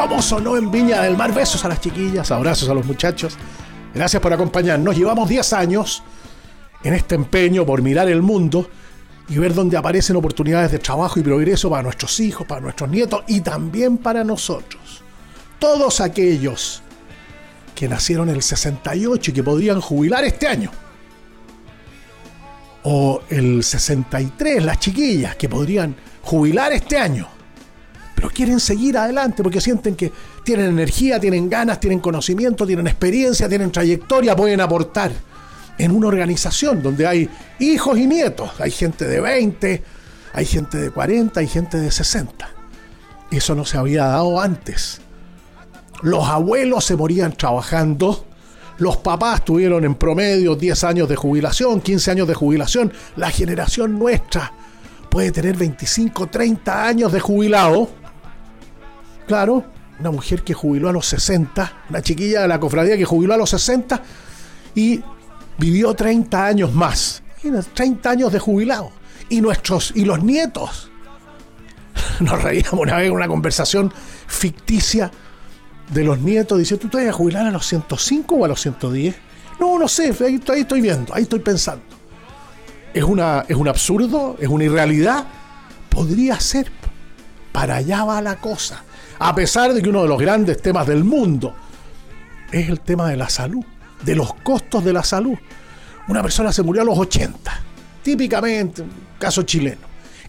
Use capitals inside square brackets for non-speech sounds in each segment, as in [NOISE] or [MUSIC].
¿Cómo sonó en Viña del Mar? Besos a las chiquillas, abrazos a los muchachos. Gracias por acompañarnos. Llevamos 10 años en este empeño por mirar el mundo y ver dónde aparecen oportunidades de trabajo y progreso para nuestros hijos, para nuestros nietos y también para nosotros. Todos aquellos que nacieron en el 68 y que podrían jubilar este año. O el 63, las chiquillas que podrían jubilar este año pero quieren seguir adelante porque sienten que tienen energía, tienen ganas, tienen conocimiento, tienen experiencia, tienen trayectoria, pueden aportar en una organización donde hay hijos y nietos. Hay gente de 20, hay gente de 40, hay gente de 60. Eso no se había dado antes. Los abuelos se morían trabajando, los papás tuvieron en promedio 10 años de jubilación, 15 años de jubilación. La generación nuestra puede tener 25, 30 años de jubilado Claro, una mujer que jubiló a los 60, una chiquilla de la cofradía que jubiló a los 60 y vivió 30 años más. 30 años de jubilado. Y nuestros, y los nietos. [LAUGHS] Nos reíamos una vez en una conversación ficticia de los nietos diciendo, ¿tú te vas a jubilar a los 105 o a los 110? No, no sé, ahí, ahí estoy viendo, ahí estoy pensando. ¿Es, una, ¿Es un absurdo? ¿Es una irrealidad? Podría ser. Para allá va la cosa a pesar de que uno de los grandes temas del mundo es el tema de la salud, de los costos de la salud. Una persona se murió a los 80, típicamente, caso chileno.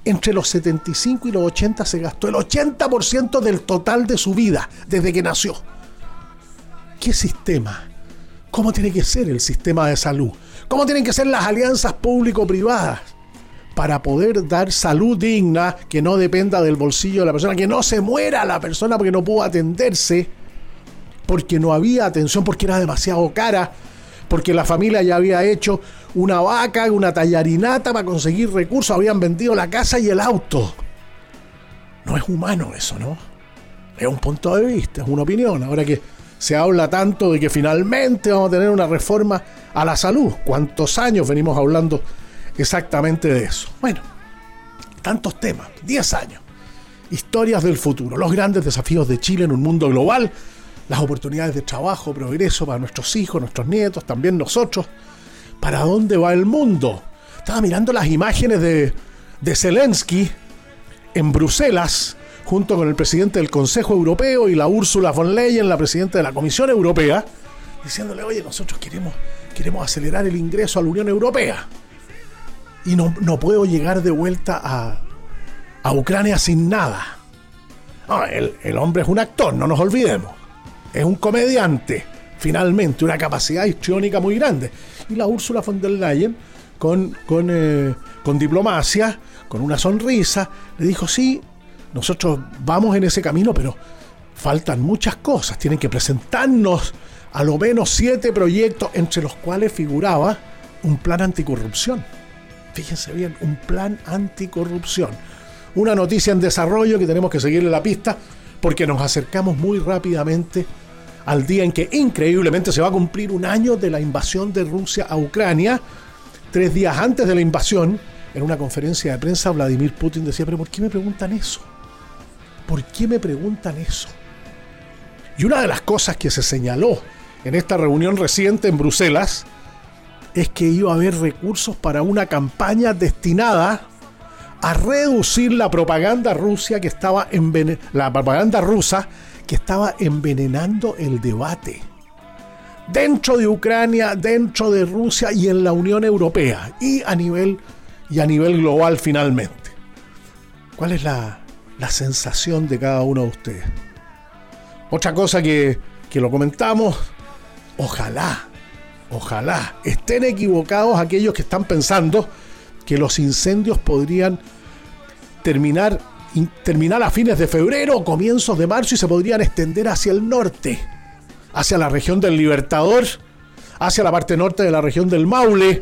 Entre los 75 y los 80 se gastó el 80% del total de su vida desde que nació. ¿Qué sistema? ¿Cómo tiene que ser el sistema de salud? ¿Cómo tienen que ser las alianzas público-privadas? Para poder dar salud digna que no dependa del bolsillo de la persona, que no se muera la persona porque no pudo atenderse, porque no había atención, porque era demasiado cara, porque la familia ya había hecho una vaca, una tallarinata para conseguir recursos, habían vendido la casa y el auto. No es humano eso, ¿no? Es un punto de vista, es una opinión. Ahora que se habla tanto de que finalmente vamos a tener una reforma a la salud, ¿cuántos años venimos hablando exactamente de eso. Bueno, tantos temas, 10 años, historias del futuro, los grandes desafíos de Chile en un mundo global, las oportunidades de trabajo, progreso para nuestros hijos, nuestros nietos, también nosotros. ¿Para dónde va el mundo? Estaba mirando las imágenes de, de Zelensky en Bruselas, junto con el presidente del Consejo Europeo y la Úrsula von Leyen, la presidenta de la Comisión Europea, diciéndole, oye, nosotros queremos, queremos acelerar el ingreso a la Unión Europea y no, puedo llegar de vuelta a, a Ucrania sin nada. el, hombre es un actor, no nos olvidemos. Es un comediante, finalmente, una capacidad histriónica muy grande. Y la Úrsula von der Leyen, con, con, eh, con diplomacia, con una sonrisa, le dijo, sí, nosotros vamos en ese camino, pero faltan muchas cosas. Tienen que presentarnos a lo menos siete proyectos, entre los cuales figuraba un plan anticorrupción fíjense bien, un plan anticorrupción. Una noticia en desarrollo que tenemos que seguirle la pista porque nos acercamos muy rápidamente al día en que increíblemente se va a cumplir un año de la invasión de Rusia a Ucrania. Tres días antes de la invasión, en una conferencia de prensa, Vladimir Putin decía, pero ¿por qué me preguntan eso? ¿Por qué me preguntan eso? Y una de las cosas que se señaló en esta reunión reciente en Bruselas es que iba a haber recursos para una campaña destinada a reducir la propaganda rusa que estaba la propaganda rusa que estaba envenenando el debate dentro de Ucrania, dentro de Rusia y en la Unión Europea y a nivel y a nivel global finalmente. ¿Cuál es la, la sensación de cada uno de ustedes? Otra cosa que, que lo comentamos, ojalá, ojalá estén equivocados aquellos que están pensando que los incendios podrían terminar, terminar a fines de febrero o comienzos de marzo y se podrían extender hacia el norte, hacia la región del Libertador, hacia la parte norte de la región del Maule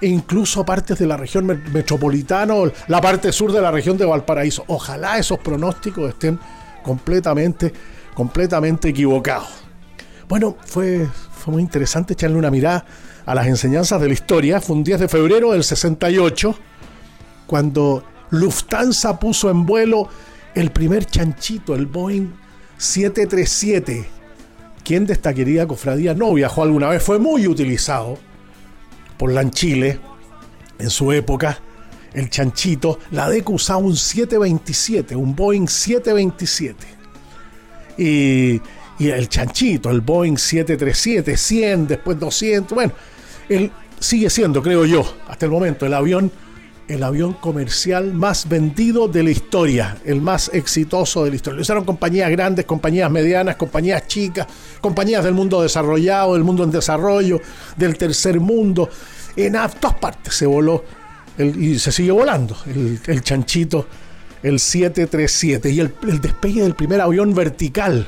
e incluso partes de la región metropolitana o la parte sur de la región de Valparaíso. Ojalá esos pronósticos estén completamente, completamente equivocados. Bueno, fue, muy interesante echarle una mirada a las enseñanzas de la historia. Fue un 10 de febrero del 68, cuando Lufthansa puso en vuelo el primer chanchito, el Boeing 737. Quien de esta querida cofradía no viajó alguna vez, fue muy utilizado por la en su época. El chanchito, la DECO usaba un 727, un Boeing 727. Y, y el chanchito, el Boeing 737, 100, después 200, bueno, él sigue siendo, creo yo, hasta el momento, el avión el avión comercial más vendido de la historia, el más exitoso de la historia. Lo usaron compañías grandes, compañías medianas, compañías chicas, compañías del mundo desarrollado, del mundo en desarrollo, del tercer mundo. En todas partes se voló y se sigue volando el, chanchito, el 737 y el, despegue del primer avión vertical.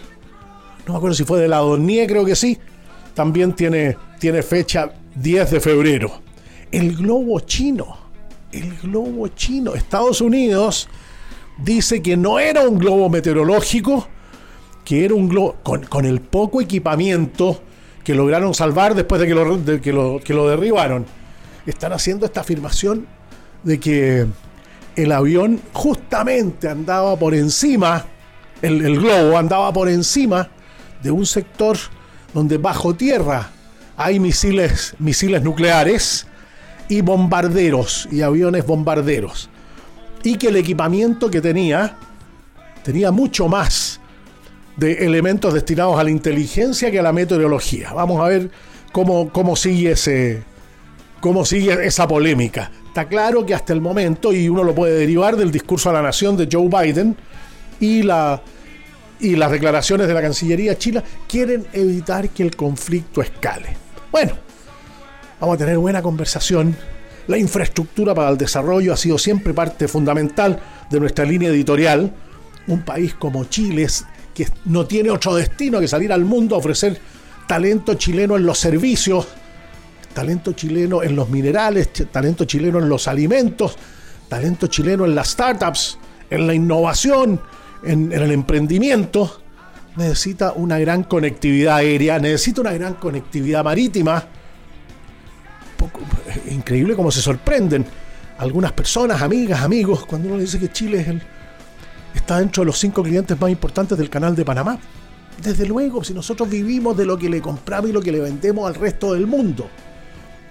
No me acuerdo si fue de la Dornier, creo que sí. También tiene, tiene fecha 10 de febrero. El globo chino el globo chino. Estados Unidos dice que no era un globo meteorológico, que era un globo con, el poco equipamiento que lograron salvar después de que lo, que, lo, derribaron. Están haciendo esta afirmación de que el avión justamente andaba por encima, el globo andaba por encima de un sector donde bajo tierra hay misiles, misiles nucleares y bombarderos y aviones bombarderos. Y que el equipamiento que tenía tenía mucho más de elementos destinados a la inteligencia que a la meteorología. Vamos a ver cómo, cómo sigue ese cómo sigue esa polémica. Está claro que hasta el momento, y uno lo puede derivar del discurso a la nación de Joe Biden y la y las declaraciones de la Cancillería china quieren evitar que el conflicto escale. Bueno, Vamos a tener buena conversación. La infraestructura para el desarrollo ha sido siempre parte fundamental de nuestra línea editorial. Un país como Chile, que no tiene otro destino que salir al mundo a ofrecer talento chileno en los servicios, talento chileno en los minerales, talento chileno en los alimentos, talento chileno en las startups, en la innovación, en, el emprendimiento. Necesita una gran conectividad aérea, necesita una gran conectividad marítima increíble cómo se sorprenden algunas personas, amigas, amigos, cuando uno dice que Chile es el, está dentro de los cinco clientes más importantes del canal de Panamá. Desde luego, si nosotros vivimos de lo que le compramos y lo que le vendemos al resto del mundo.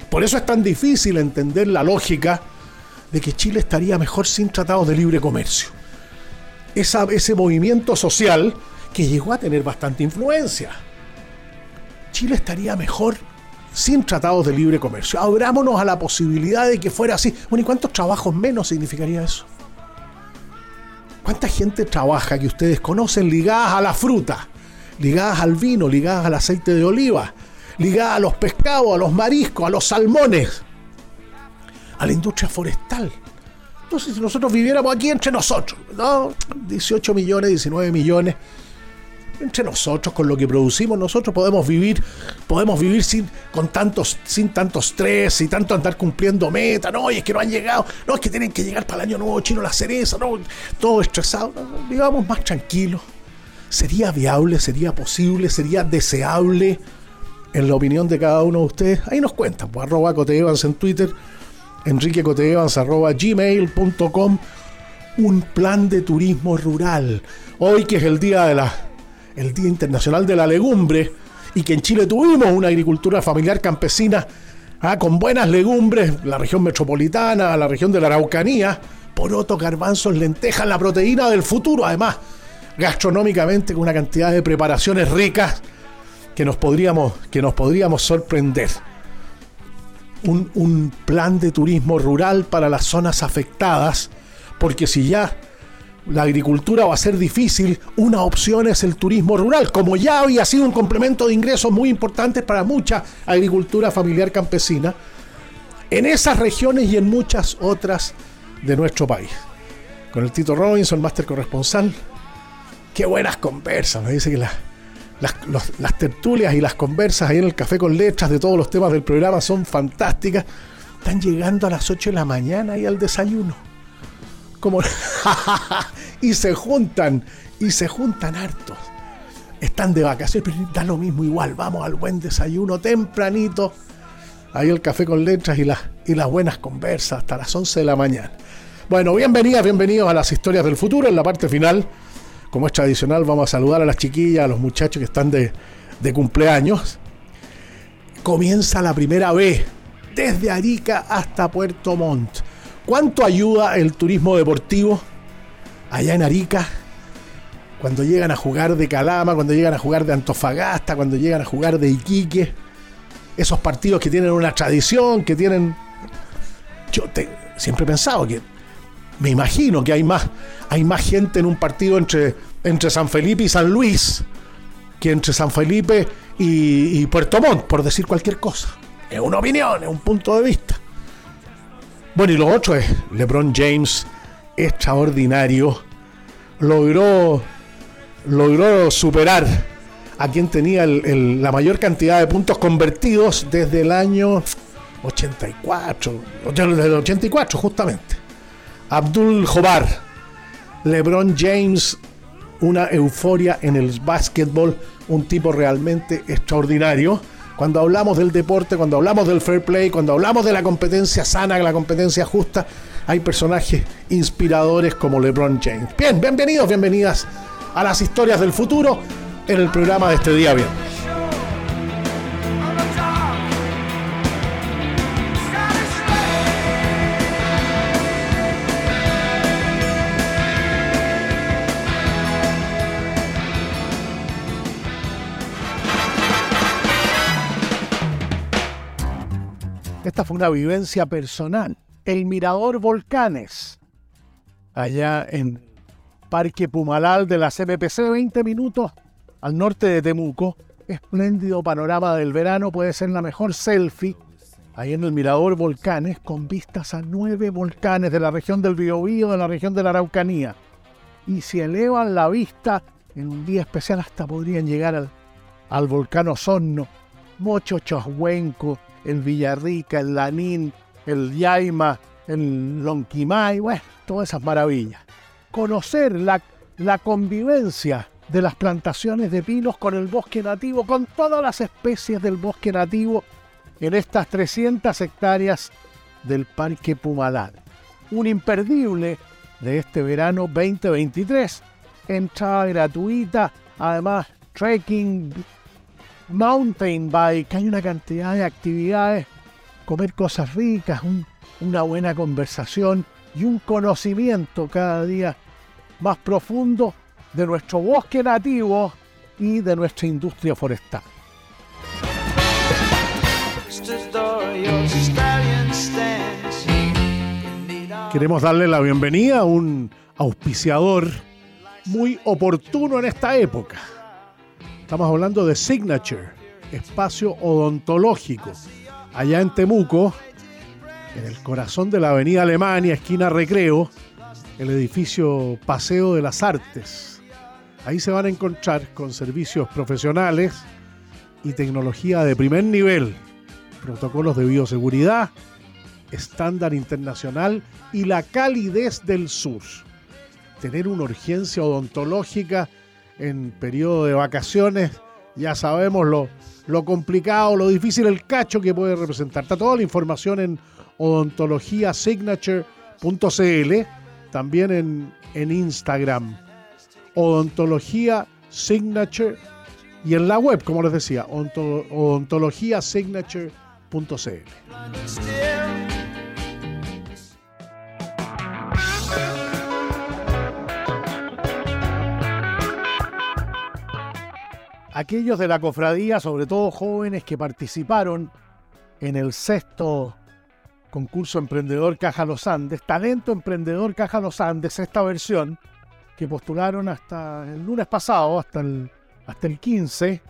Por eso es tan difícil entender la lógica de que Chile estaría mejor sin tratados de libre comercio. Ese movimiento social que llegó a tener bastante influencia. Chile estaría mejor sin tratados de libre comercio. Abrámonos a la posibilidad de que fuera así. Bueno, ¿y cuántos trabajos menos significaría eso? ¿Cuánta gente trabaja que ustedes conocen ligadas a la fruta, ligadas al vino, ligadas al aceite de oliva, ligadas a los pescados, a los mariscos, a los salmones, a la industria forestal? Entonces, si nosotros viviéramos aquí entre nosotros, ¿no? 18 millones, 19 millones, entre nosotros, con lo que producimos, nosotros podemos vivir, podemos vivir sin, con tantos, sin tanto estrés y tanto andar cumpliendo metas, no, y es que no han llegado, no, es que tienen que llegar para el año nuevo chino la cereza, no, todo estresado, vivamos más tranquilos. ¿Sería viable, sería posible, sería deseable, en la opinión de cada uno de ustedes? Ahí nos cuentan, pues arroba Coteevans en Twitter, Enrique Coteevans arroba gmail.com, un plan de turismo rural. Hoy que es el día de la el Día Internacional de la Legumbre, y que en Chile tuvimos una agricultura familiar campesina ah, con buenas legumbres, la región metropolitana, la región de la Araucanía, poroto, garbanzos, lentejas, la proteína del futuro, además, gastronómicamente con una cantidad de preparaciones ricas que nos podríamos, que nos podríamos sorprender. Un, un plan de turismo rural para las zonas afectadas, porque si ya la agricultura va a ser difícil, una opción es el turismo rural, como ya había sido un complemento de ingresos muy importante para mucha agricultura familiar campesina, en esas regiones y en muchas otras de nuestro país. Con el Tito Robinson, máster corresponsal, qué buenas conversas, me dice que las, tertulias y las conversas ahí en el café con letras de todos los temas del programa son fantásticas. Están llegando a las 8 de la mañana y al desayuno como [LAUGHS] y se juntan, y se juntan hartos. Están de vacaciones, pero da lo mismo igual. Vamos al buen desayuno tempranito. Ahí el café con letras y las, y las buenas conversas hasta las 11 de la mañana. Bueno, bienvenidas, bienvenidos a las historias del futuro. En la parte final, como es tradicional, vamos a saludar a las chiquillas, a los muchachos que están de, de cumpleaños. Comienza la primera vez, desde Arica hasta Puerto Montt. ¿Cuánto ayuda el turismo deportivo allá en Arica? Cuando llegan a jugar de Calama, cuando llegan a jugar de Antofagasta, cuando llegan a jugar de Iquique. Esos partidos que tienen una tradición, que tienen... Yo siempre he pensado que... Me imagino que hay más, hay más gente en un partido entre, entre San Felipe y San Luis que entre San Felipe y, Puerto Montt, por decir cualquier cosa. Es una opinión, es un punto de vista. Bueno, y lo otro es LeBron James, extraordinario, logró, logró superar a quien tenía la mayor cantidad de puntos convertidos desde el año 84, desde el 84 justamente. Abdul Jobar, LeBron James, una euforia en el básquetbol, un tipo realmente extraordinario cuando hablamos del deporte, cuando hablamos del fair play, cuando hablamos de la competencia sana, la competencia justa, hay personajes inspiradores como LeBron James. Bien, bienvenidos, bienvenidas a las historias del futuro en el programa de este día viernes. Esta fue una vivencia personal. El Mirador Volcanes, allá en Parque Pumalal de la CPPC, 20 minutos al norte de Temuco. Espléndido panorama del verano, puede ser la mejor selfie. Ahí en el Mirador Volcanes, con vistas a nueve volcanes de la región del Biobío, de la región de la Araucanía. Y si elevan la vista, en un día especial hasta podrían llegar al, al volcán Osorno, Mocho Choshuenco, el Villarrica, el Lanín, el Yaima, el Lonquimay, bueno, todas esas maravillas. Conocer la, la convivencia de las plantaciones de pinos con el bosque nativo, con todas las especies del bosque nativo en estas 300 hectáreas del Parque Pumalal. Un imperdible de este verano 2023. Entrada gratuita, además trekking, mountain bike, hay una cantidad de actividades, comer cosas ricas, una buena conversación y un conocimiento cada día más profundo de nuestro bosque nativo y de nuestra industria forestal. Queremos darle la bienvenida a un auspiciador muy oportuno en esta época Estamos hablando de Signature, espacio odontológico, allá en Temuco, en el corazón de la avenida Alemania, esquina Recreo, el edificio Paseo de las Artes. Ahí se van a encontrar con servicios profesionales y tecnología de primer nivel, protocolos de bioseguridad, estándar internacional y la calidez del sur. Tener una urgencia odontológica en periodo de vacaciones, ya sabemos lo, lo complicado, lo difícil, el cacho que puede representar. Está toda la información en odontologiasignature.cl, también en, en Instagram. Odontología Signature y en la web, como les decía, odontologiasignature.cl. aquellos de la cofradía, sobre todo jóvenes que participaron en el sexto concurso Emprendedor Caja Los Andes, Talento Emprendedor Caja Los Andes, esta versión, que postularon hasta el lunes pasado, hasta el, hasta el 15,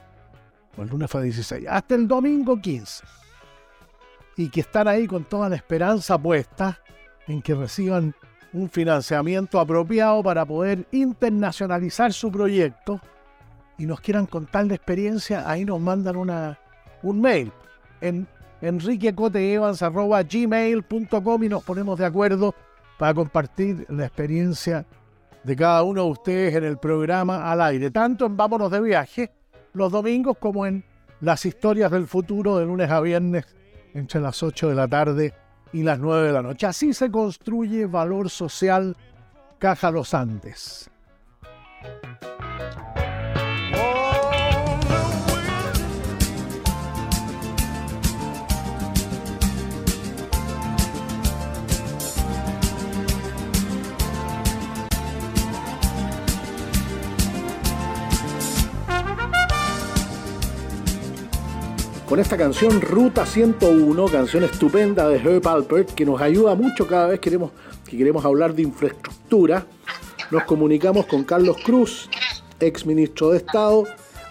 o el lunes fue 16, hasta el domingo 15. Y que están ahí con toda la esperanza puesta en que reciban un financiamiento apropiado para poder internacionalizar su proyecto y nos quieran contar la experiencia, ahí nos mandan una, un mail en enriquecoteevans.gmail.com y nos ponemos de acuerdo para compartir la experiencia de cada uno de ustedes en el programa al aire, tanto en Vámonos de Viaje los domingos como en las historias del futuro de lunes a viernes entre las 8 de la tarde y las 9 de la noche. Así se construye valor social Caja Los Andes. Con esta canción Ruta 101, canción estupenda de Herb Alpert, que nos ayuda mucho cada vez que queremos, que queremos hablar de infraestructura. Nos comunicamos con Carlos Cruz, ex ministro de Estado,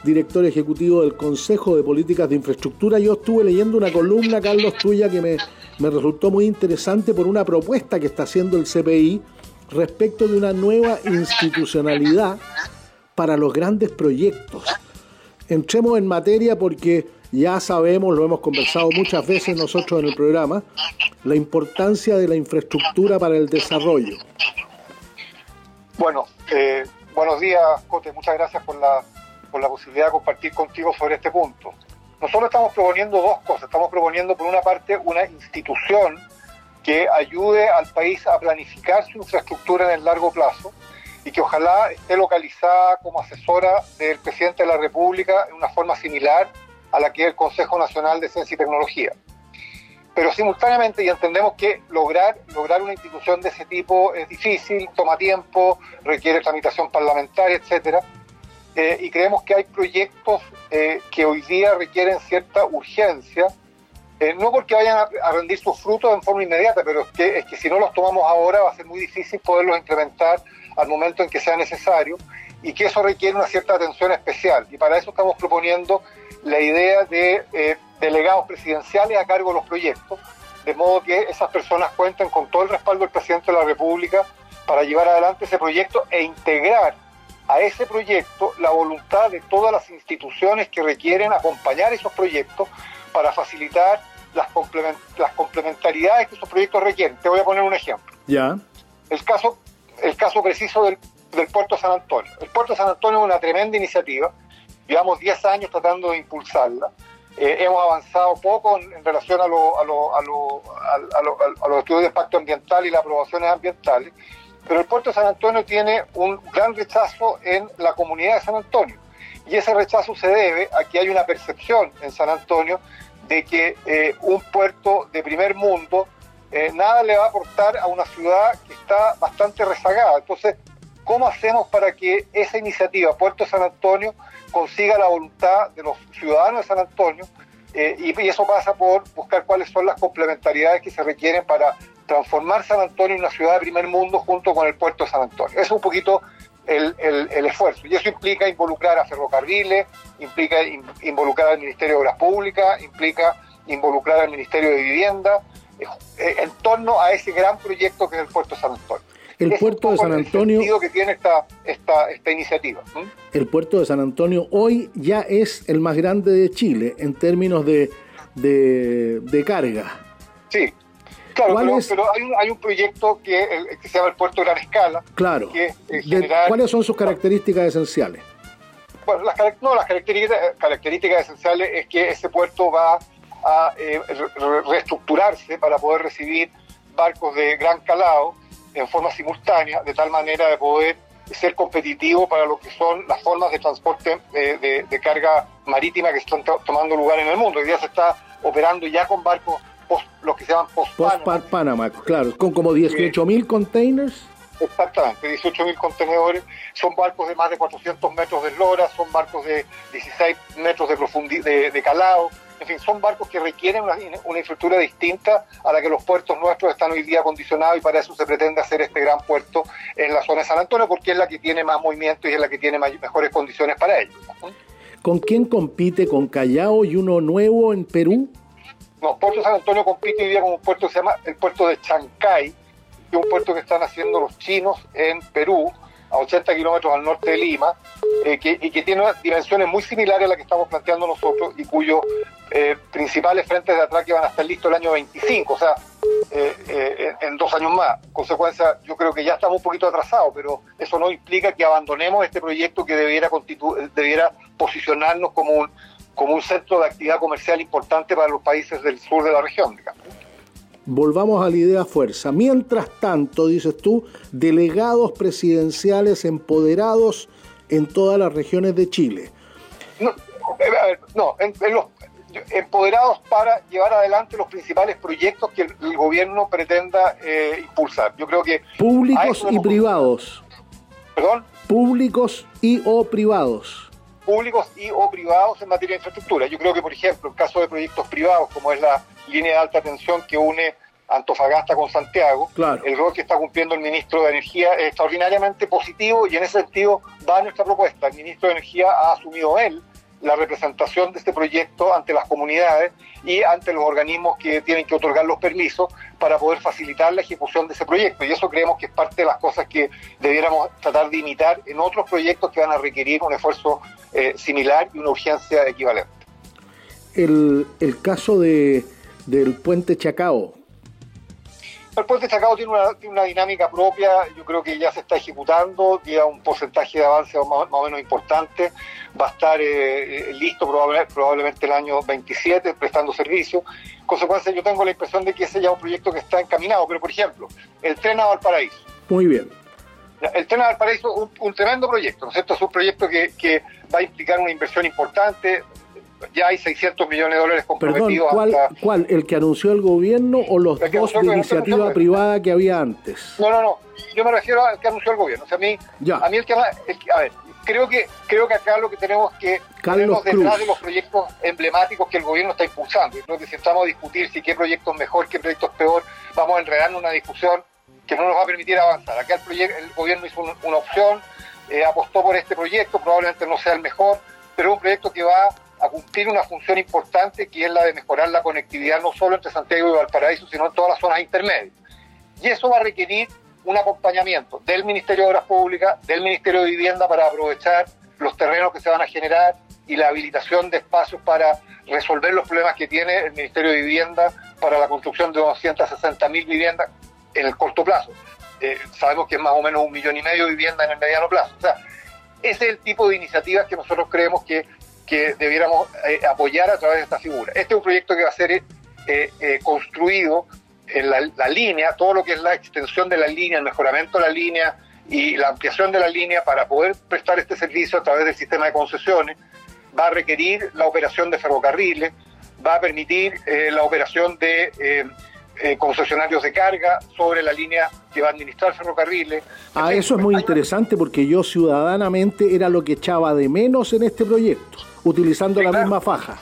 director ejecutivo del Consejo de Políticas de Infraestructura. Yo estuve leyendo una columna, Carlos, tuya que me, me resultó muy interesante por una propuesta que está haciendo el CPI respecto de una nueva institucionalidad para los grandes proyectos. Entremos en materia porque ya sabemos, lo hemos conversado muchas veces nosotros en el programa, la importancia de la infraestructura para el desarrollo. Bueno, eh, buenos días, Cote, muchas gracias por la, por la posibilidad de compartir contigo sobre este punto. Nosotros estamos proponiendo dos cosas. Estamos proponiendo, por una parte, una institución que ayude al país a planificar su infraestructura en el largo plazo y que ojalá esté localizada como asesora del presidente de la República en una forma similar a la que es el Consejo Nacional de Ciencia y Tecnología. Pero simultáneamente, y entendemos que lograr, lograr una institución de ese tipo es difícil, toma tiempo, requiere tramitación parlamentaria, etcétera, eh, y creemos que hay proyectos eh, que hoy día requieren cierta urgencia, eh, no porque vayan a, rendir sus frutos en forma inmediata, pero es que, es que si no los tomamos ahora va a ser muy difícil poderlos implementar al momento en que sea necesario y que eso requiere una cierta atención especial. Y para eso estamos proponiendo la idea de eh, delegados presidenciales a cargo de los proyectos, de modo que esas personas cuenten con todo el respaldo del presidente de la República para llevar adelante ese proyecto e integrar a ese proyecto la voluntad de todas las instituciones que requieren acompañar esos proyectos para facilitar las, las complementariedades que esos proyectos requieren. Te voy a poner un ejemplo. Ya. El caso, el caso preciso del, del puerto San Antonio. El puerto San Antonio es una tremenda iniciativa Llevamos 10 años tratando de impulsarla. Eh, hemos avanzado poco en, relación a, lo, a, lo, a, a, los estudios de impacto ambiental y las aprobaciones ambientales, pero el puerto de San Antonio tiene un gran rechazo en la comunidad de San Antonio. Y ese rechazo se debe a que hay una percepción en San Antonio de que eh, un puerto de primer mundo eh, nada le va a aportar a una ciudad que está bastante rezagada. Entonces, ¿cómo hacemos para que esa iniciativa, Puerto San Antonio, consiga la voluntad de los ciudadanos de San Antonio eh, y, eso pasa por buscar cuáles son las complementariedades que se requieren para transformar San Antonio en una ciudad de primer mundo junto con el puerto de San Antonio. es un poquito el, esfuerzo. Y eso implica involucrar a ferrocarriles, implica involucrar al Ministerio de Obras Públicas, implica involucrar al Ministerio de Vivienda eh, en torno a ese gran proyecto que es el puerto de San Antonio el puerto de San Antonio. que tiene esta, esta, esta iniciativa. El puerto de San Antonio hoy ya es el más grande de Chile en términos de, de, carga. Sí. Claro, pero, hay, un, hay, un, proyecto que, se llama el puerto de gran escala. Claro. ¿Cuáles son sus características esenciales? Bueno, las, no, las características, características esenciales es que ese puerto va a eh, reestructurarse para poder recibir barcos de gran calado en forma simultánea, de tal manera de poder ser competitivo para lo que son las formas de transporte eh, de, carga marítima que están tomando lugar en el mundo. Hoy día se está operando ya con barcos, post, los que se llaman post-Panama. claro, con como 18.000 containers. Exactamente, 18.000 contenedores. Son barcos de más de 400 metros de eslora, son barcos de 16 metros de, profundidad de calado en fin, son barcos que requieren una, infraestructura distinta a la que los puertos nuestros están hoy día acondicionados y para eso se pretende hacer este gran puerto en la zona de San Antonio porque es la que tiene más movimiento y es la que tiene mejores condiciones para ello. ¿Con quién compite? ¿Con Callao y uno nuevo en Perú? No, Puerto San Antonio compite hoy día con un puerto que se llama el puerto de Chancay, que es un puerto que están haciendo los chinos en Perú, a 80 kilómetros al norte de Lima, eh, que, y que tiene dimensiones muy similares a las que estamos planteando nosotros y cuyos eh, principales frentes de atraque van a estar listos el año 25, o sea, eh, en dos años más. En consecuencia, yo creo que ya estamos un poquito atrasados, pero eso no implica que abandonemos este proyecto que debiera, debiera posicionarnos como un, como un centro de actividad comercial importante para los países del sur de la región, digamos volvamos a la idea fuerza. Mientras tanto, dices tú, delegados presidenciales empoderados en todas las regiones de Chile. No, no empoderados para llevar adelante los principales proyectos que el, gobierno pretenda eh, impulsar. Yo creo que... Públicos y privados. ¿Perdón? Públicos y o privados. Públicos y o privados en materia de infraestructura. Yo creo que, por ejemplo, en caso de proyectos privados, como es la línea de alta tensión que une Antofagasta con Santiago. El rol que está cumpliendo el ministro de Energía es extraordinariamente positivo y en ese sentido va nuestra propuesta. El ministro de Energía ha asumido él la representación de este proyecto ante las comunidades y ante los organismos que tienen que otorgar los permisos para poder facilitar la ejecución de ese proyecto. Y eso creemos que es parte de las cosas que debiéramos tratar de imitar en otros proyectos que van a requerir un esfuerzo eh, similar y una urgencia equivalente. El, el caso de del puente Chacao. El puente Chacao tiene una, una, dinámica propia, yo creo que ya se está ejecutando, tiene un porcentaje de avance más, o menos importante, va a estar eh, eh, listo probablemente, probablemente el año 27 prestando servicio. En consecuencia, yo tengo la impresión de que ese ya es un proyecto que está encaminado, pero por ejemplo, el tren a Valparaíso. Muy bien. El tren a Valparaíso es un, un, tremendo proyecto, ¿no es cierto? Es un proyecto que, que va a implicar una inversión importante, ya hay 600 millones de dólares comprometidos. Perdón, ¿cuál, ¿El que anunció el gobierno o los dos de iniciativa privada que había antes? No, no, no. Yo me refiero al que anunció el gobierno. O sea, a mí, a mí el que, A ver, creo que, creo que acá lo que tenemos que Carlos detrás de los proyectos emblemáticos que el gobierno está impulsando. Creo que si estamos a discutir si qué proyecto es mejor, qué proyecto es peor, vamos a enredar en una discusión que no nos va a permitir avanzar. Acá el, proyecto, el gobierno hizo una opción, eh, apostó por este proyecto, probablemente no sea el mejor, pero es un proyecto que va a cumplir una función importante que es la de mejorar la conectividad no solo entre Santiago y Valparaíso, sino en todas las zonas intermedias. Y eso va a requerir un acompañamiento del Ministerio de Obras Públicas, del Ministerio de Vivienda para aprovechar los terrenos que se van a generar y la habilitación de espacios para resolver los problemas que tiene el Ministerio de Vivienda para la construcción de 260 mil viviendas en el corto plazo. Eh, sabemos que es más o menos un millón y medio de viviendas en el mediano plazo. O sea, ese es el tipo de iniciativas que nosotros creemos que que debiéramos eh, apoyar a través de esta figura. Este es un proyecto que va a ser eh, eh, construido en la, línea, todo lo que es la extensión de la línea, el mejoramiento de la línea y la ampliación de la línea para poder prestar este servicio a través del sistema de concesiones, va a requerir la operación de ferrocarriles, va a permitir la operación de concesionarios de carga sobre la línea que va a administrar ferrocarriles. Ah, eso es muy interesante porque yo ciudadanamente era lo que echaba de menos en este proyecto utilizando la misma faja.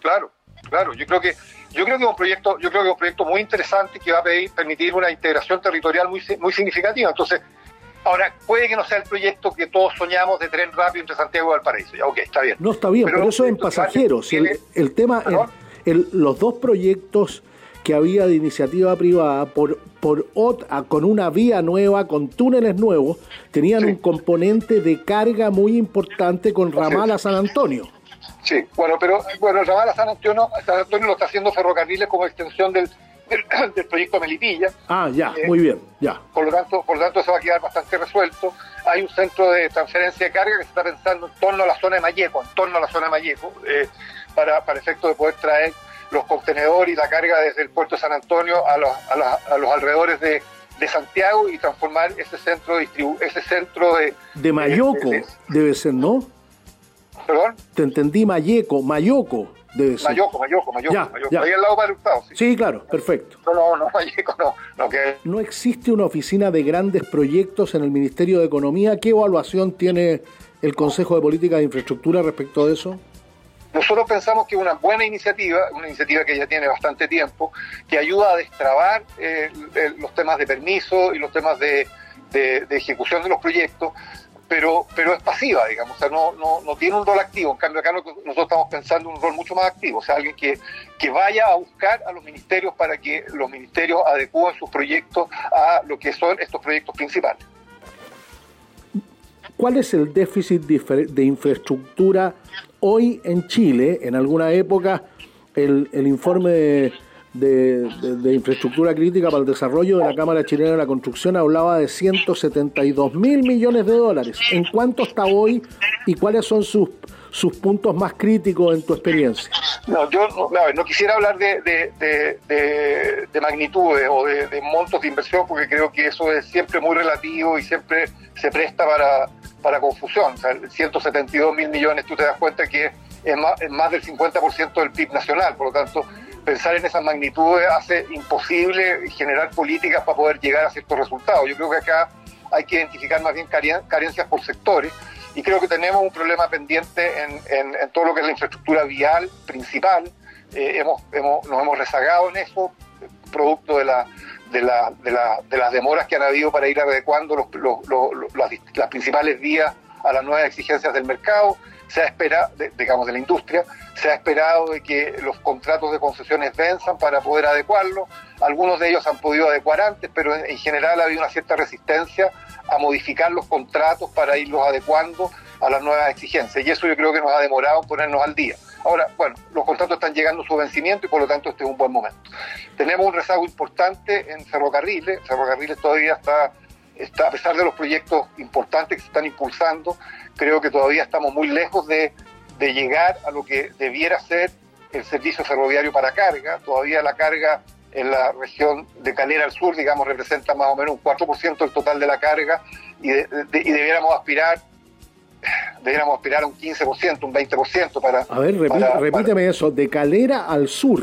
Claro, claro. Yo creo que yo creo que es un proyecto, yo creo que un proyecto muy interesante que va a permitir una integración territorial muy, muy significativa. Entonces, ahora puede que no sea el proyecto que todos soñamos de tren rápido entre Santiago y Valparaíso. Ya, ok, está bien. No está bien, pero, eso en pasajeros. El, el, tema, el, los dos proyectos que había de iniciativa privada por, por con una vía nueva, con túneles nuevos, tenían un componente de carga muy importante con Ramal a San Antonio. Sí, bueno, pero bueno, Ramal a San Antonio, San Antonio lo está haciendo ferrocarriles como extensión del, [CLEARS THROAT] del, proyecto Melipilla. Ah, ya, eh, muy bien, ya. Por lo tanto, por lo tanto, eso va a quedar bastante resuelto. Hay un centro de transferencia de carga que se está pensando en torno a la zona de Malleco, en torno a la zona de Malleco, eh, para, para efecto de poder traer los contenedores y la carga desde el puerto de San Antonio a los, a los, alrededores de, Santiago y transformar ese centro de ese centro de... De Mayoco, debe ser, ¿no? ¿Perdón? Te entendí, Mayeco, Mayoco. Debe ser. Mayoco, Mayoco, Mayoco, Ahí al lado para el sí. Sí, claro, perfecto. No, no, no, Mayeco no. No, que... ¿No existe una oficina de grandes proyectos en el Ministerio de Economía? ¿Qué evaluación tiene el Consejo de Política de Infraestructura respecto de eso? Nosotros pensamos que es una buena iniciativa, una iniciativa que ya tiene bastante tiempo, que ayuda a destrabar eh, los temas de permiso y los temas de, ejecución de los proyectos, pero, pero es pasiva, digamos, o sea, no, no, no tiene un rol activo. En cambio, acá nosotros estamos pensando en un rol mucho más activo, o sea, alguien que, que vaya a buscar a los ministerios para que los ministerios adecúen sus proyectos a lo que son estos proyectos principales. ¿Cuál es el déficit de infraestructura hoy en Chile? En alguna época, el, informe de de, infraestructura crítica para el desarrollo de la Cámara Chilena de la Construcción hablaba de 172 mil millones de dólares. ¿En cuánto está hoy y cuáles son sus, sus puntos más críticos en tu experiencia? No, yo no, quisiera hablar de, magnitudes o de, montos de inversión porque creo que eso es siempre muy relativo y siempre se presta para, para confusión. O sea, 172 mil millones, tú te das cuenta que es más, es del 50% del PIB nacional, por lo tanto pensar en esas magnitudes hace imposible generar políticas para poder llegar a ciertos resultados. Yo creo que acá hay que identificar más bien carencias por sectores y creo que tenemos un problema pendiente en, todo lo que es la infraestructura vial principal. Eh, hemos, nos hemos rezagado en eso, producto de, la, de, la, de, las demoras que han habido para ir adecuando los, las, las principales vías a las nuevas exigencias del mercado se ha esperado, digamos, de la industria, se ha esperado de que los contratos de concesiones venzan para poder adecuarlo. Algunos de ellos han podido adecuar antes, pero en general ha habido una cierta resistencia a modificar los contratos para irlos adecuando a las nuevas exigencias. Y eso yo creo que nos ha demorado ponernos al día. Ahora, bueno, los contratos están llegando a su vencimiento y por lo tanto este es un buen momento. Tenemos un rezago importante en ferrocarriles. Ferrocarriles todavía está, está a pesar de los proyectos importantes que se están impulsando, creo que todavía estamos muy lejos de, llegar a lo que debiera ser el servicio ferroviario para carga. Todavía la carga en la región de Calera al sur, digamos, representa más o menos un 4% del total de la carga y, debiéramos aspirar debiéramos aspirar a un 15%, un 20% para... A ver, repíteme eso, de Calera al sur.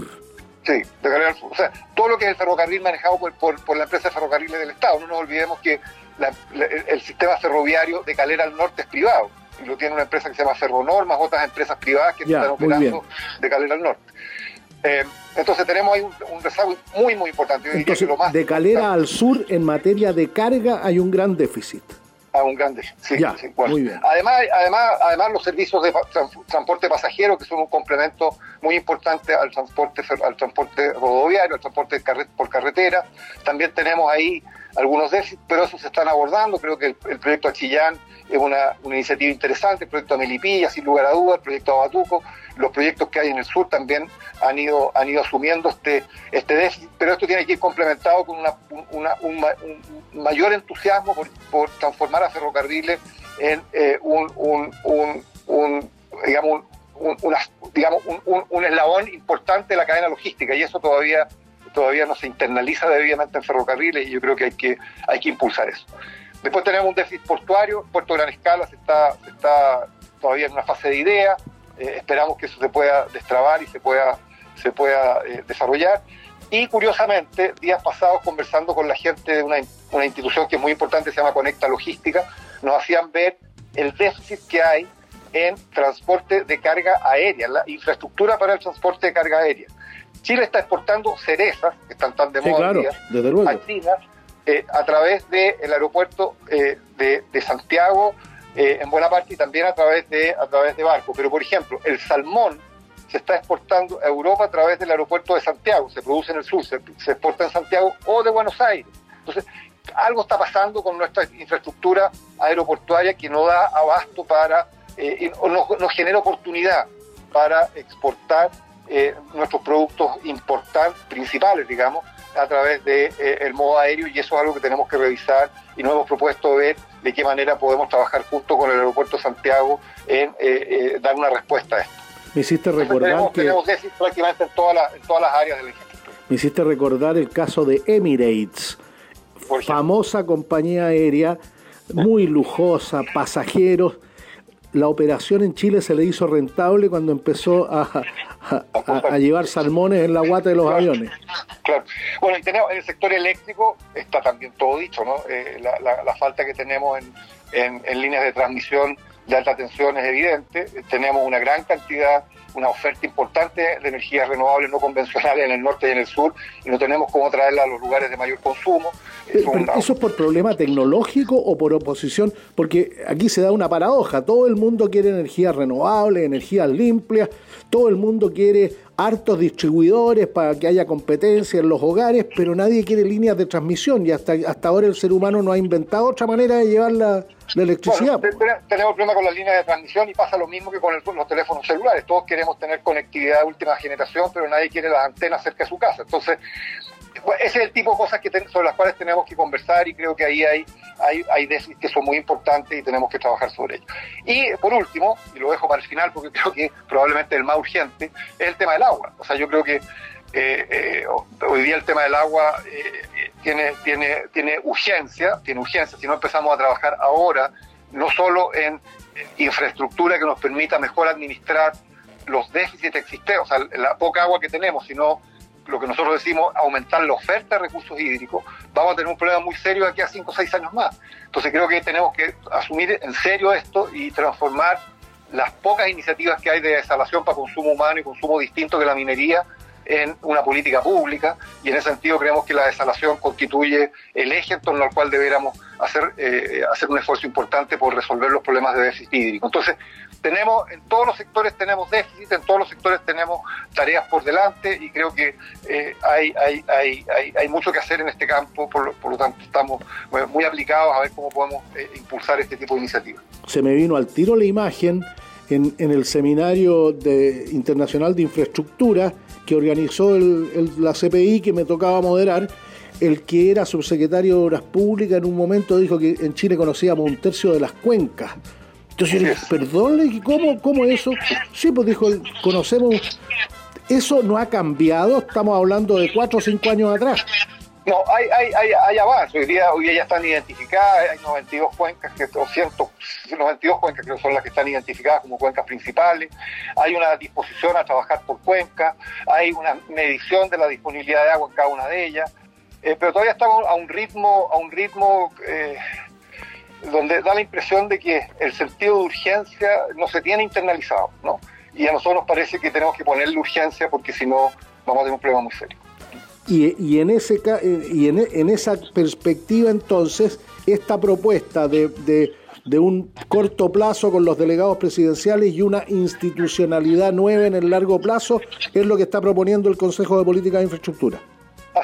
Sí, de Calera al sur. O sea, todo lo que es el ferrocarril manejado por, por, la empresa de ferrocarriles del Estado. No nos olvidemos que el sistema ferroviario de Calera al Norte es privado. Y lo tiene una empresa que se llama Ferronormas, otras empresas privadas que están operando de Calera al Norte. Eh, entonces tenemos ahí un, rezago muy, muy importante. de Calera al sur, en materia de carga, hay un gran déficit. A un gran déficit, sí. muy bien. Además, además, además, los servicios de transporte pasajero, que son un complemento muy importante al transporte, al transporte rodoviario, al transporte por carretera. También tenemos ahí algunos déficits, pero esos se están abordando. Creo que el, proyecto Achillán es una, iniciativa interesante, el proyecto Melipilla, sin lugar a dudas, el proyecto Abatuco, los proyectos que hay en el sur también han ido, han ido asumiendo este, este déficit, pero esto tiene que ir complementado con un, mayor entusiasmo por, transformar a ferrocarriles en eh, un, digamos, digamos un eslabón importante de la cadena logística y eso todavía todavía no se internaliza debidamente en ferrocarriles y yo creo que hay que, hay que impulsar eso. Después tenemos un déficit portuario, Puerto Gran Escala se está, está todavía en una fase de idea, eh, esperamos que eso se pueda destrabar y se pueda, se pueda eh, desarrollar. Y curiosamente, días pasados conversando con la gente de una, una institución que es muy importante, se llama Conecta Logística, nos hacían ver el déficit que hay en transporte de carga aérea, la infraestructura para el transporte de carga aérea. Chile está exportando cerezas, que están tan de moda a China, eh, a través del aeropuerto eh, de, Santiago, eh, en buena parte, y también a través de a través de barco. Pero, por ejemplo, el salmón se está exportando a Europa a través del aeropuerto de Santiago, se produce en el sur, se, exporta en Santiago o de Buenos Aires. Entonces, algo está pasando con nuestra infraestructura aeroportuaria que no da abasto para, o no genera oportunidad para exportar nuestros productos importantes, principales, digamos, a través del de, eh, el modo aéreo y eso es algo que tenemos que revisar y nos hemos propuesto ver de qué manera podemos trabajar junto con el aeropuerto de Santiago en eh, dar una respuesta a esto. Me hiciste recordar que... Tenemos prácticamente en, todas las, en todas las áreas de la infraestructura. Me hiciste recordar el caso de Emirates, famosa compañía aérea, muy lujosa, pasajeros. La operación en Chile se le hizo rentable cuando empezó a, a, llevar salmones en la guata de los aviones. Claro. Bueno, y tenemos, en el sector eléctrico está también todo dicho, ¿no? Eh, la, falta que tenemos en, en líneas de transmisión de alta tensión es evidente. Tenemos una gran cantidad una oferta importante de energías renovables no convencionales en el norte y en el sur y no tenemos cómo traerla a los lugares de mayor consumo. ¿Eso es por problema tecnológico o por oposición? Porque aquí se da una paradoja. Todo el mundo quiere energías renovables, energías limpias, todo el mundo quiere hartos distribuidores para que haya competencia en los hogares, pero nadie quiere líneas de transmisión y hasta, hasta ahora el ser humano no ha inventado otra manera de llevar la, electricidad. tenemos problema con las líneas de transmisión y pasa lo mismo que con los teléfonos celulares. Todos queremos tener conectividad de última generación, pero nadie quiere las antenas cerca de su casa. Entonces, ese es el tipo de cosas que sobre las cuales tenemos que conversar y creo que ahí hay, hay, hay déficits que son muy importantes y tenemos que trabajar sobre ello. Y por último, y lo dejo para el final porque [LAUGHS] creo que probablemente el más urgente, es el tema del agua. O sea, yo creo que eh, eh, hoy día el tema del agua eh, tiene, tiene, tiene urgencia, tiene urgencia, si no empezamos a trabajar ahora, no solo en infraestructura que nos permita mejor administrar los déficits existentes, o sea, la poca agua que tenemos, sino lo que nosotros decimos, aumentar la oferta de recursos hídricos, vamos a tener un problema muy serio de aquí a 5 o 6 años más. Entonces creo que tenemos que asumir en serio esto y transformar las pocas iniciativas que hay de desalación para consumo humano y consumo distinto que la minería en una política pública y en ese sentido creemos que la desalación constituye el eje en torno al cual deberíamos hacer, eh, hacer un esfuerzo importante por resolver los problemas de déficit hídrico. Entonces, tenemos, en todos los sectores tenemos déficit, en todos los sectores tenemos tareas por delante y creo que eh, hay, hay, hay, hay, mucho que hacer en este campo, por, lo tanto estamos muy aplicados a ver cómo podemos eh, impulsar este tipo de iniciativas. Se me vino al tiro la imagen en, en el seminario de, internacional de infraestructura que organizó la CPI que me tocaba moderar, el que era subsecretario de Obras Públicas en un momento dijo que en Chile conocíamos un tercio de las cuencas. Entonces yo le dije, perdón, ¿cómo, ¿cómo eso? Sí, pues dijo, conocemos, eso no ha cambiado, estamos hablando de cuatro o cinco años atrás. No, hay, hay, hay, hay avance. Hoy día, hoy ya están identificadas, hay 92 cuencas, que, 92 cuencas que son las que están identificadas como cuencas principales. Hay una disposición a trabajar por cuencas, hay una medición de la disponibilidad de agua en cada una de ellas. Eh, pero todavía estamos a un ritmo, a un ritmo eh, donde da la impresión de que el sentido de urgencia no se tiene internalizado, ¿no? Y a nosotros nos parece que tenemos que ponerle urgencia porque si no vamos a tener un problema muy serio. Y, en, ese, eh, y en, esa perspectiva entonces, esta propuesta de, de, un corto plazo con los delegados presidenciales y una institucionalidad nueva en el largo plazo es lo que está proponiendo el Consejo de Política de Infraestructura.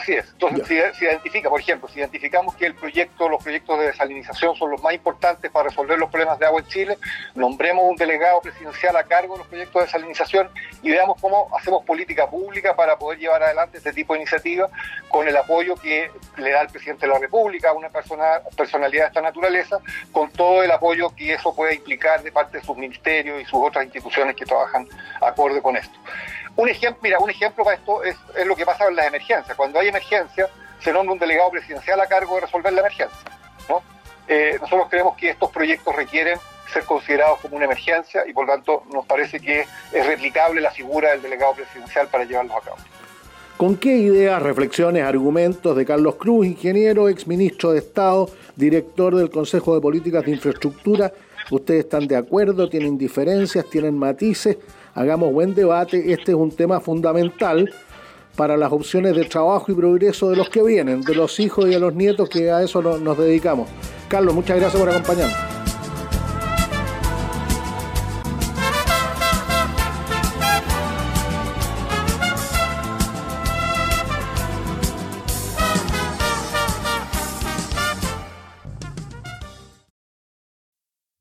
Así es. Entonces, si, identifica, por ejemplo, si identificamos que el proyecto, los proyectos de desalinización son los más importantes para resolver los problemas de agua en Chile, nombremos un delegado presidencial a cargo de los proyectos de desalinización y veamos cómo hacemos política pública para poder llevar adelante este tipo de iniciativas con el apoyo que le da el presidente de la República a una persona, personalidad de esta naturaleza, con todo el apoyo que eso puede implicar de parte de sus ministerios y sus otras instituciones que trabajan acorde con esto. Un ejemplo, mira, un ejemplo para esto es, lo que pasa en las emergencias. Cuando hay emergencia, se nombra un delegado presidencial a cargo de resolver la emergencia. ¿no? Eh, nosotros creemos que estos proyectos requieren ser considerados como una emergencia y por lo tanto nos parece que es replicable la figura del delegado presidencial para llevarlos a cabo. ¿Con qué ideas, reflexiones, argumentos de Carlos Cruz, ingeniero, exministro de Estado, director del Consejo de Políticas de Infraestructura, ustedes están de acuerdo, tienen diferencias, tienen matices? Hagamos buen debate. Este es un tema fundamental para las opciones de trabajo y progreso de los que vienen, de los hijos y de los nietos que a eso nos dedicamos. Carlos, muchas gracias por acompañarnos.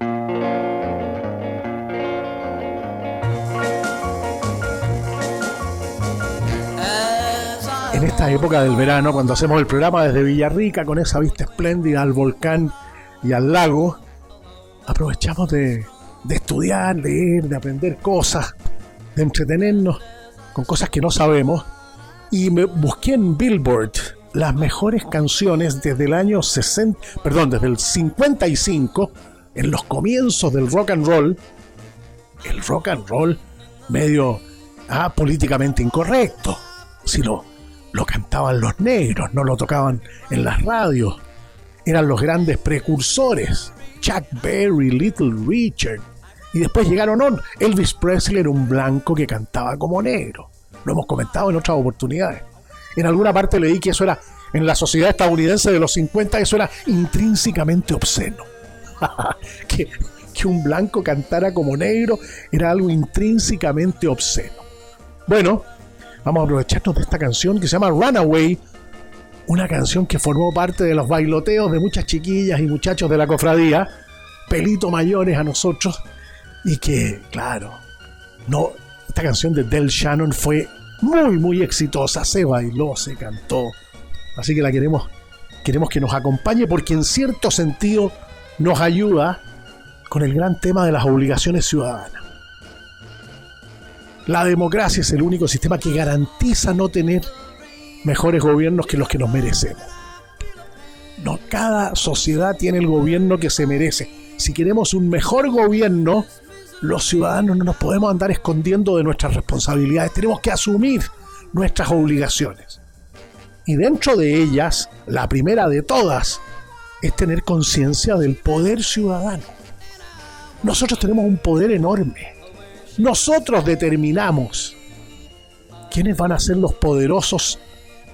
En esta época del verano, cuando hacemos el programa desde Villarrica con esa vista espléndida al volcán y al lago, aprovechamos de, de estudiar, de ir, de aprender cosas, de entretenernos con cosas que no sabemos. Y me busqué en Billboard las mejores canciones desde el año 60, perdón, desde el 55 en los comienzos del rock and roll, el rock and roll medio ah, políticamente incorrecto, si lo, lo cantaban los negros, no lo tocaban en las radios, eran los grandes precursores, Chuck Berry, Little Richard, y después llegaron on. Elvis Presley era un blanco que cantaba como negro, lo hemos comentado en otras oportunidades. En alguna parte leí que eso era, en la sociedad estadounidense de los 50, eso era intrínsecamente obsceno. [LAUGHS] que, que un blanco cantara como negro era algo intrínsecamente obsceno. Bueno, vamos a aprovecharnos de esta canción que se llama Runaway, una canción que formó parte de los bailoteos de muchas chiquillas y muchachos de la cofradía, pelito mayores a nosotros, y que, claro, no, esta canción de Del Shannon fue muy, muy exitosa, se bailó, se cantó, así que la queremos, queremos que nos acompañe porque en cierto sentido nos ayuda con el gran tema de las obligaciones ciudadanas. La democracia es el único sistema que garantiza no tener mejores gobiernos que los que nos merecemos. No, cada sociedad tiene el gobierno que se merece. Si queremos un mejor gobierno, los ciudadanos no nos podemos andar escondiendo de nuestras responsabilidades. Tenemos que asumir nuestras obligaciones. Y dentro de ellas, la primera de todas, es tener conciencia del poder ciudadano. Nosotros tenemos un poder enorme. Nosotros determinamos quiénes van a ser los poderosos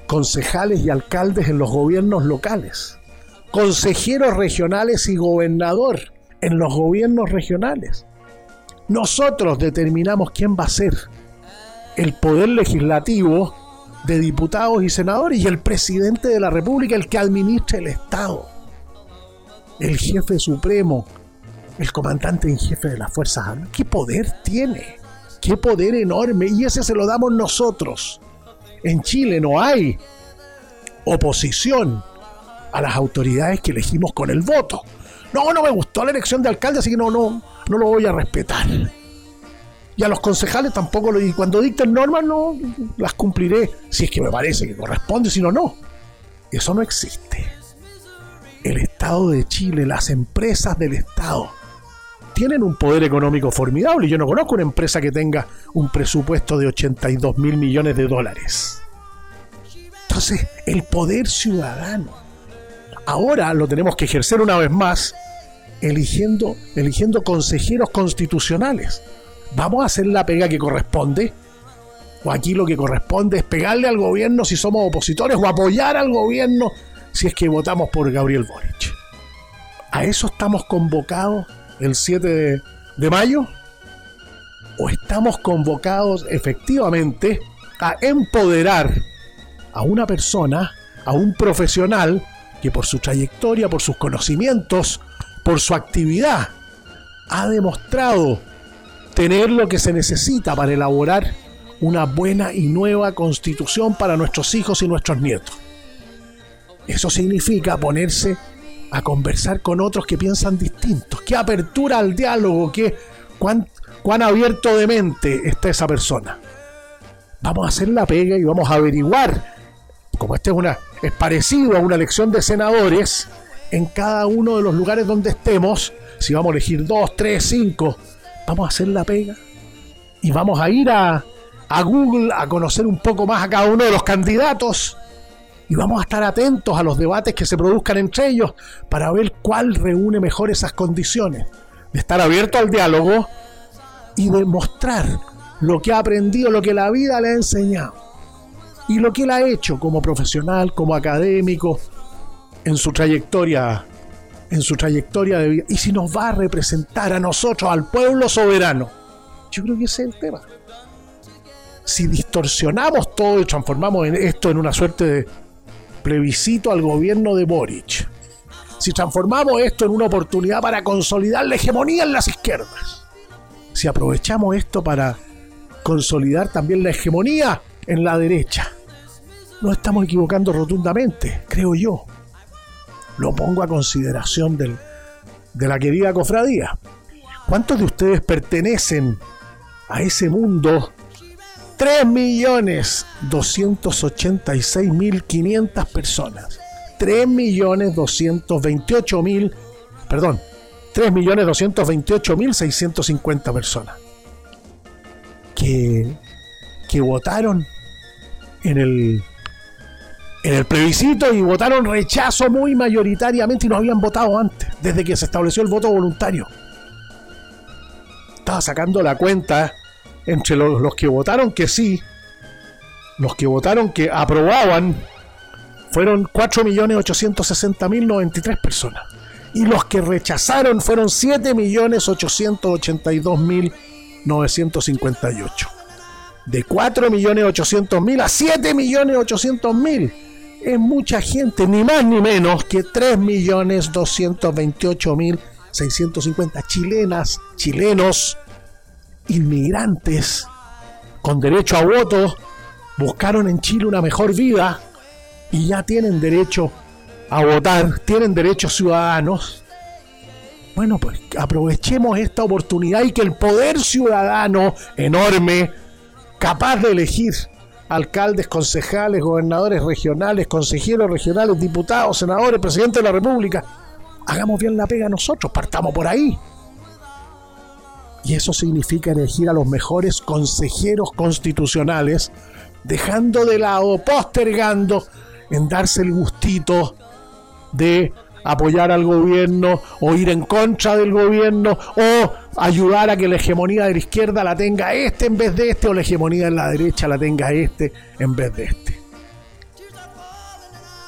concejales y alcaldes en los gobiernos locales, consejeros regionales y gobernador en los gobiernos regionales. Nosotros determinamos quién va a ser el poder legislativo de diputados y senadores y el presidente de la República, el que administra el Estado el jefe supremo, el comandante en jefe de las Fuerzas Armadas. ¿Qué poder tiene? ¿Qué poder enorme? Y ese se lo damos nosotros. En Chile no hay oposición a las autoridades que elegimos con el voto. No, no me gustó la elección de alcalde, así que no, no, no lo voy a respetar. Y a los concejales tampoco lo y cuando dicten normas no las cumpliré si es que me parece que corresponde, si no, no. Eso no existe el Estado de Chile, las empresas del Estado, tienen un poder económico formidable. Yo no conozco una empresa que tenga un presupuesto de 82 mil millones de dólares. Entonces, el poder ciudadano. Ahora lo tenemos que ejercer una vez más eligiendo, eligiendo consejeros constitucionales. ¿Vamos a hacer la pega que corresponde? ¿O aquí lo que corresponde es pegarle al gobierno si somos opositores o apoyar al gobierno si es que votamos por Gabriel Boric. ¿A eso estamos convocados el 7 de, de mayo? ¿O estamos convocados efectivamente a empoderar a una persona, a un profesional que por su trayectoria, por sus conocimientos, por su actividad, ha demostrado tener lo que se necesita para elaborar una buena y nueva constitución para nuestros hijos y nuestros nietos? Eso significa ponerse a conversar con otros que piensan distintos. Qué apertura al diálogo, qué, cuán, cuán abierto de mente está esa persona. Vamos a hacer la pega y vamos a averiguar, como este es, una, es parecido a una elección de senadores, en cada uno de los lugares donde estemos, si vamos a elegir dos, tres, cinco, vamos a hacer la pega y vamos a ir a, a Google a conocer un poco más a cada uno de los candidatos y vamos a estar atentos a los debates que se produzcan entre ellos para ver cuál reúne mejor esas condiciones de estar abierto al diálogo y de mostrar lo que ha aprendido, lo que la vida le ha enseñado y lo que él ha hecho como profesional, como académico en su trayectoria en su trayectoria de vida y si nos va a representar a nosotros, al pueblo soberano. Yo creo que ese es el tema. Si distorsionamos todo y transformamos esto en una suerte de plebiscito al gobierno de Boric, si transformamos esto en una oportunidad para consolidar la hegemonía en las izquierdas, si aprovechamos esto para consolidar también la hegemonía en la derecha, nos estamos equivocando rotundamente, creo yo. Lo pongo a consideración del, de la querida cofradía. ¿Cuántos de ustedes pertenecen a ese mundo 3.286.500 personas. 3.228.000, perdón, 3.228.650 personas que, que votaron en el, en el plebiscito y votaron rechazo muy mayoritariamente y no habían votado antes, desde que se estableció el voto voluntario. Estaba sacando la cuenta entre los, los que votaron que sí, los que votaron que aprobaban, fueron 4.860.093 personas. Y los que rechazaron fueron 7.882.958. De 4.800.000 a 7.800.000. Es mucha gente, ni más ni menos que 3.228.650 chilenas, chilenos, inmigrantes con derecho a voto buscaron en Chile una mejor vida y ya tienen derecho a votar, tienen derechos ciudadanos. Bueno, pues aprovechemos esta oportunidad y que el poder ciudadano enorme, capaz de elegir alcaldes, concejales, gobernadores regionales, consejeros regionales, diputados, senadores, presidente de la República, hagamos bien la pega nosotros, partamos por ahí. Y eso significa elegir a los mejores consejeros constitucionales, dejando de lado, postergando en darse el gustito de apoyar al gobierno o ir en contra del gobierno o ayudar a que la hegemonía de la izquierda la tenga este en vez de este o la hegemonía de la derecha la tenga este en vez de este.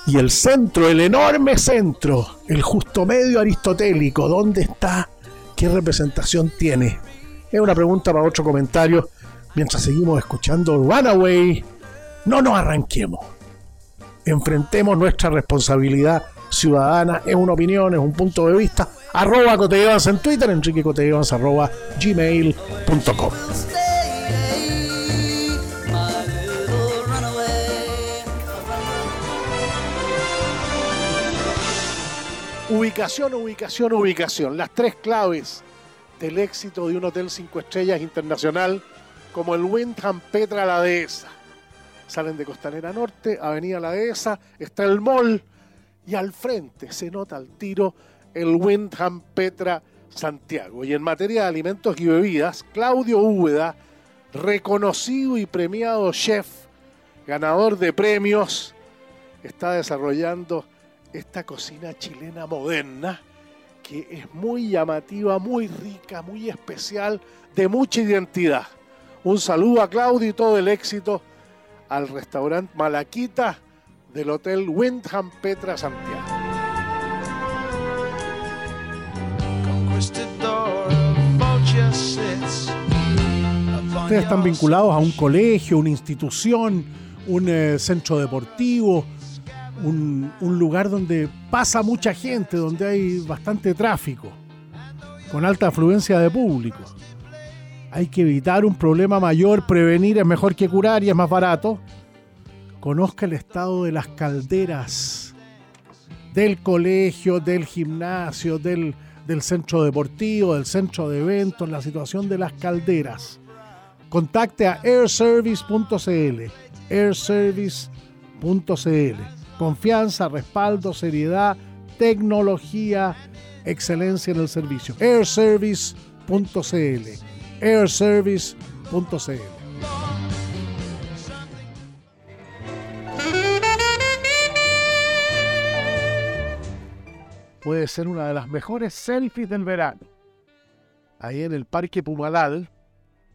Y el centro, el enorme centro, el justo medio aristotélico, ¿dónde está? ¿Qué representación tiene? Es una pregunta para otro comentario. Mientras seguimos escuchando Runaway, no nos arranquemos. Enfrentemos nuestra responsabilidad ciudadana. Es una opinión, es un punto de vista. Arroba Cotellevans en Twitter, Enrique Cotellevans arroba gmail.com. Ubicación, ubicación, ubicación. Las tres claves del éxito de un hotel cinco estrellas internacional como el Windham Petra La Dehesa. Salen de Costanera Norte, Avenida La Dehesa, está el mall y al frente se nota al tiro el Windham Petra Santiago. Y en materia de alimentos y bebidas, Claudio Úbeda, reconocido y premiado chef, ganador de premios, está desarrollando esta cocina chilena moderna que es muy llamativa, muy rica, muy especial, de mucha identidad. Un saludo a Claudio y todo el éxito al restaurante Malaquita del Hotel Windham Petra Santiago. Ustedes están vinculados a un colegio, una institución, un eh, centro deportivo, un, lugar donde pasa mucha gente, donde hay bastante tráfico, con alta afluencia de público. Hay que evitar un problema mayor, prevenir es mejor que curar y es más barato. Conozca el estado de las calderas del colegio, del gimnasio, del, del centro deportivo, del centro de eventos, la situación de las calderas. Contacte a airservice.cl, airservice.cl. Confianza, respaldo, seriedad, tecnología, excelencia en el servicio. airservice.cl, airservice.cl. puede ser una de las mejores selfies del verano. Ahí en el Parque Pumalal,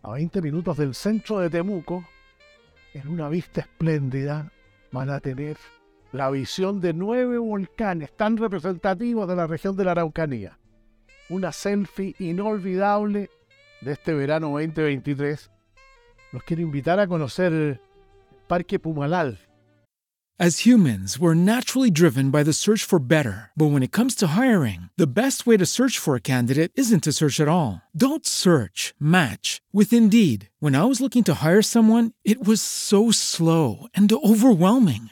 a 20 minutos del centro de Temuco, en una vista espléndida, van a tener la visión de nueve volcanes tan representativos de la región de la Araucanía. Una selfie inolvidable de este verano 2023. Los quiero invitar a conocer el Parque Pumalal, As humans, we're naturally driven by the search for better. But when it comes to hiring, the best way to search for a candidate isn't to search at all. Don't search, match with Indeed. When I was looking to hire someone, it was so slow and overwhelming.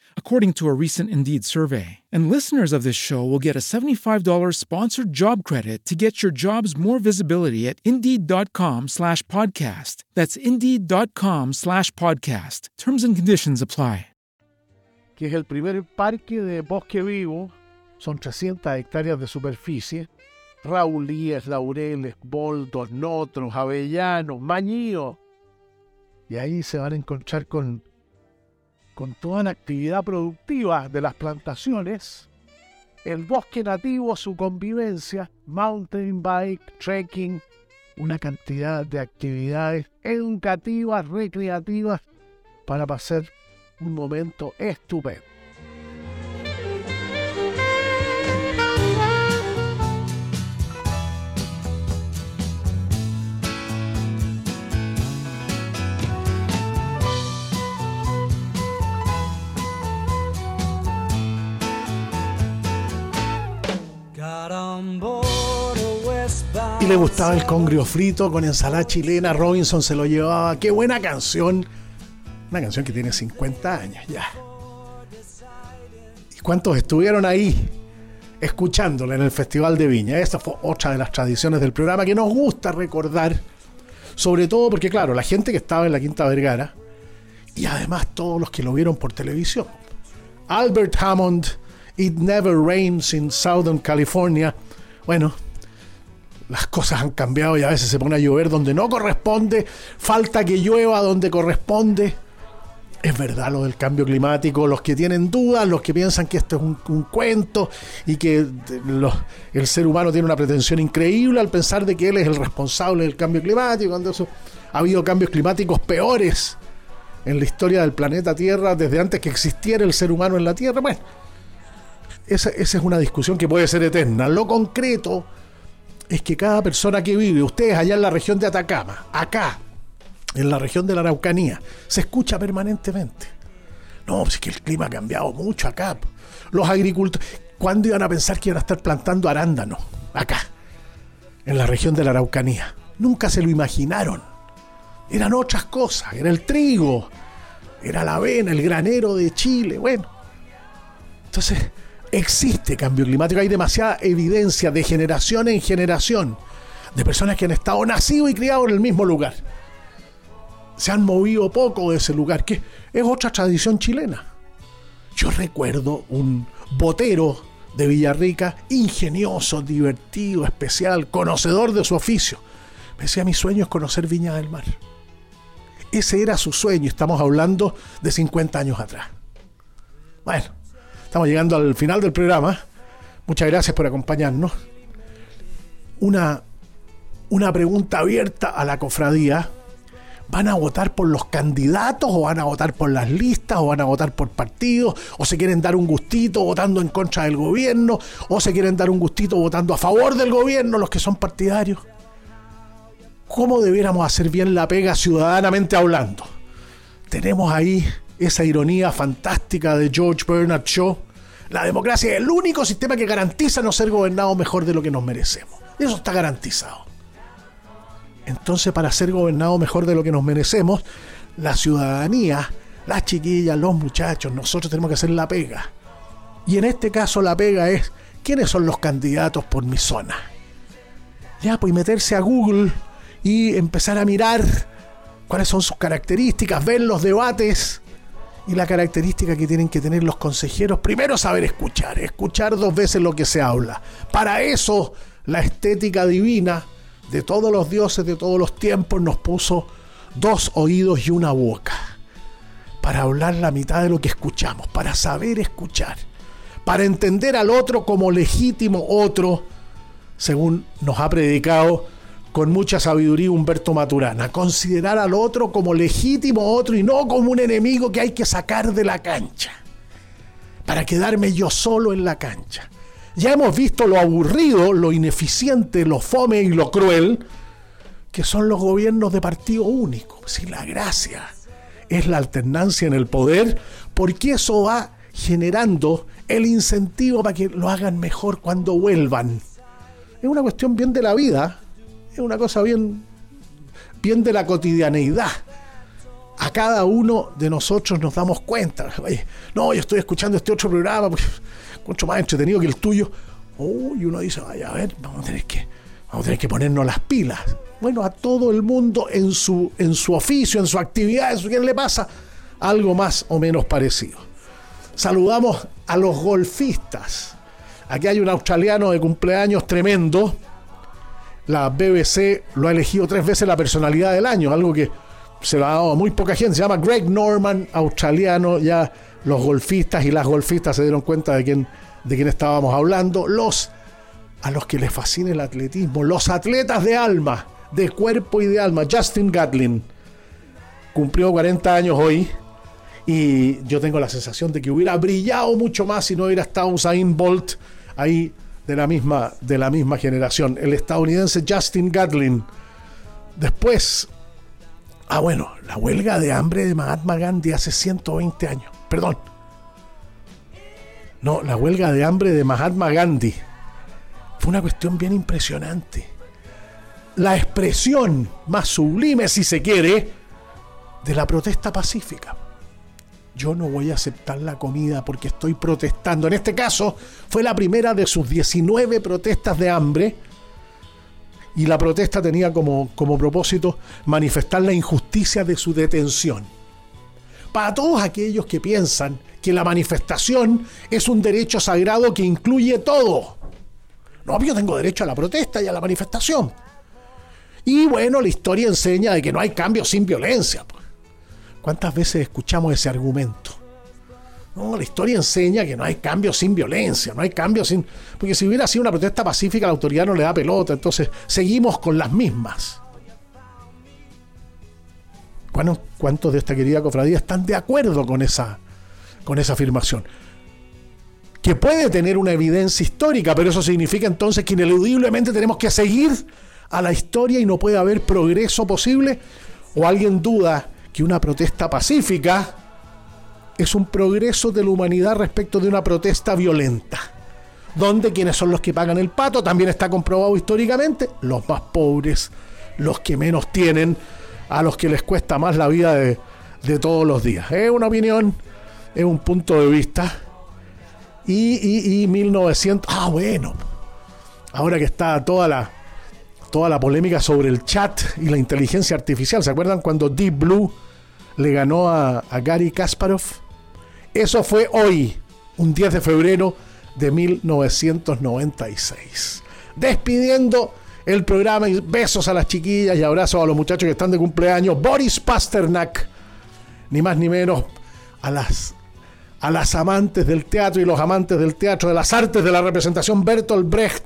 according to a recent Indeed survey. And listeners of this show will get a $75 sponsored job credit to get your jobs more visibility at Indeed.com slash podcast. That's Indeed.com slash podcast. Terms and conditions apply. que es el primer parque de bosque vivo, son 300 hectáreas de superficie, raulíes, laureles, boldos, notros, avellanos, mañíos. Y ahí se van a encontrar con, con toda la actividad productiva de las plantaciones, el bosque nativo, su convivencia, mountain bike, trekking, una cantidad de actividades educativas, recreativas para pasar un momento estupendo. Le gustaba el congrio frito con ensalada chilena. Robinson se lo llevaba. ¡Qué buena canción! Una canción que tiene 50 años ya. ¿Y cuántos estuvieron ahí escuchándola en el Festival de Viña? Esta fue otra de las tradiciones del programa que nos gusta recordar. Sobre todo porque, claro, la gente que estaba en la Quinta Vergara y además todos los que lo vieron por televisión. Albert Hammond, It Never Rains in Southern California. Bueno, las cosas han cambiado y a veces se pone a llover donde no corresponde, falta que llueva donde corresponde es verdad lo del cambio climático, los que tienen dudas, los que piensan que esto es un, cuento y que el ser humano tiene una pretensión increíble al pensar de que él es el responsable del cambio climático, cuando eso, ha habido cambios climáticos peores en la historia del planeta Tierra desde antes que existiera el ser humano en la Tierra. Bueno, esa, esa es una discusión que puede ser eterna. Lo concreto es que cada persona que vive, ustedes allá en la región de Atacama, acá, en la región de la Araucanía. Se escucha permanentemente. No, pues es que el clima ha cambiado mucho acá. Los agricultores, ¿cuándo iban a pensar que iban a estar plantando arándanos acá, en la región de la Araucanía? Nunca se lo imaginaron. Eran otras cosas, era el trigo, era la avena, el granero de Chile, bueno. Entonces, existe cambio climático, hay demasiada evidencia de generación en generación de personas que han estado nacidos y criados en el mismo lugar se han movido poco de ese lugar, que es otra tradición chilena. Yo recuerdo un botero de Villarrica, ingenioso, divertido, especial, conocedor de su oficio. Me decía, mi sueño es conocer Viña del Mar. Ese era su sueño, estamos hablando de 50 años atrás. Bueno, estamos llegando al final del programa. Muchas gracias por acompañarnos. Una, una pregunta abierta a la cofradía ¿Van a votar por los candidatos o van a votar por las listas o van a votar por partidos o se quieren dar un gustito votando en contra del gobierno o se quieren dar un gustito votando a favor del gobierno los que son partidarios? ¿Cómo debiéramos hacer bien la pega ciudadanamente hablando? Tenemos ahí esa ironía fantástica de George Bernard Shaw. La democracia es el único sistema que garantiza no ser gobernado mejor de lo que nos merecemos. Eso está garantizado. Entonces, para ser gobernado mejor de lo que nos merecemos, la ciudadanía, las chiquillas, los muchachos, nosotros tenemos que hacer la pega. Y en este caso la pega es, ¿quiénes son los candidatos por mi zona? Ya, pues meterse a Google y empezar a mirar cuáles son sus características, ver los debates y la característica que tienen que tener los consejeros. Primero, saber escuchar, escuchar dos veces lo que se habla. Para eso, la estética divina de todos los dioses de todos los tiempos nos puso dos oídos y una boca para hablar la mitad de lo que escuchamos, para saber escuchar, para entender al otro como legítimo otro, según nos ha predicado con mucha sabiduría Humberto Maturana, considerar al otro como legítimo otro y no como un enemigo que hay que sacar de la cancha, para quedarme yo solo en la cancha. Ya hemos visto lo aburrido, lo ineficiente, lo fome y lo cruel que son los gobiernos de partido único. Si la gracia es la alternancia en el poder, porque eso va generando el incentivo para que lo hagan mejor cuando vuelvan. Es una cuestión bien de la vida, es una cosa bien, bien de la cotidianeidad. A cada uno de nosotros nos damos cuenta. no, yo estoy escuchando este otro programa mucho más entretenido que el tuyo. y uno dice, vaya, a ver, vamos a tener que, vamos a tener que ponernos las pilas. Bueno, a todo el mundo en su, en su oficio, en su actividad, en quién le pasa algo más o menos parecido. Saludamos a los golfistas. Aquí hay un australiano de cumpleaños tremendo. La BBC lo ha elegido tres veces la personalidad del año, algo que se lo ha dado a muy poca gente. Se llama Greg Norman, australiano, ya los golfistas y las golfistas se dieron cuenta de quién, de quién estábamos hablando, los a los que les fascina el atletismo, los atletas de alma, de cuerpo y de alma, Justin Gatlin cumplió 40 años hoy y yo tengo la sensación de que hubiera brillado mucho más si no hubiera estado Usain Bolt ahí de la misma, de la misma generación, el estadounidense Justin Gatlin. Después, ah bueno, la huelga de hambre de Mahatma Gandhi hace 120 años perdón. No, la huelga de hambre de Mahatma Gandhi fue una cuestión bien impresionante. La expresión más sublime, si se quiere, de la protesta pacífica. Yo no voy a aceptar la comida porque estoy protestando. En este caso, fue la primera de sus 19 protestas de hambre. Y la protesta tenía como, como propósito manifestar la injusticia de su detención para todos aquellos que piensan que la manifestación es un derecho sagrado que incluye todo. No, yo tengo derecho a la protesta y a la manifestación. Y bueno, la historia enseña de que no hay cambio sin violencia. Pues. ¿Cuántas veces escuchamos ese argumento? No, la historia enseña que no hay cambio sin violencia, no hay cambio sin... Porque si hubiera sido una protesta pacífica, la autoridad no le da pelota, entonces seguimos con las mismas. ¿Cuántos de esta querida cofradía están de acuerdo con esa, con esa afirmación? Que puede tener una evidencia histórica, pero eso significa entonces que ineludiblemente tenemos que seguir a la historia y no puede haber progreso posible. ¿O alguien duda que una protesta pacífica es un progreso de la humanidad respecto de una protesta violenta? Donde quienes son los que pagan el pato, también está comprobado históricamente, los más pobres, los que menos tienen, a los que les cuesta más la vida de, todos los días. Es una opinión, es un punto de vista. Y, y, 1900, ah bueno, ahora que está toda la, toda la polémica sobre el chat y la inteligencia artificial, ¿se acuerdan cuando Deep Blue le ganó a, a Gary Kasparov? Eso fue hoy, un 10 de febrero de 1996. Despidiendo el programa y besos a las chiquillas y abrazos a los muchachos que están de cumpleaños. Boris Pasternak, ni más ni menos, a las, a las amantes del teatro y los amantes del teatro, de las artes de la representación, Bertolt Brecht,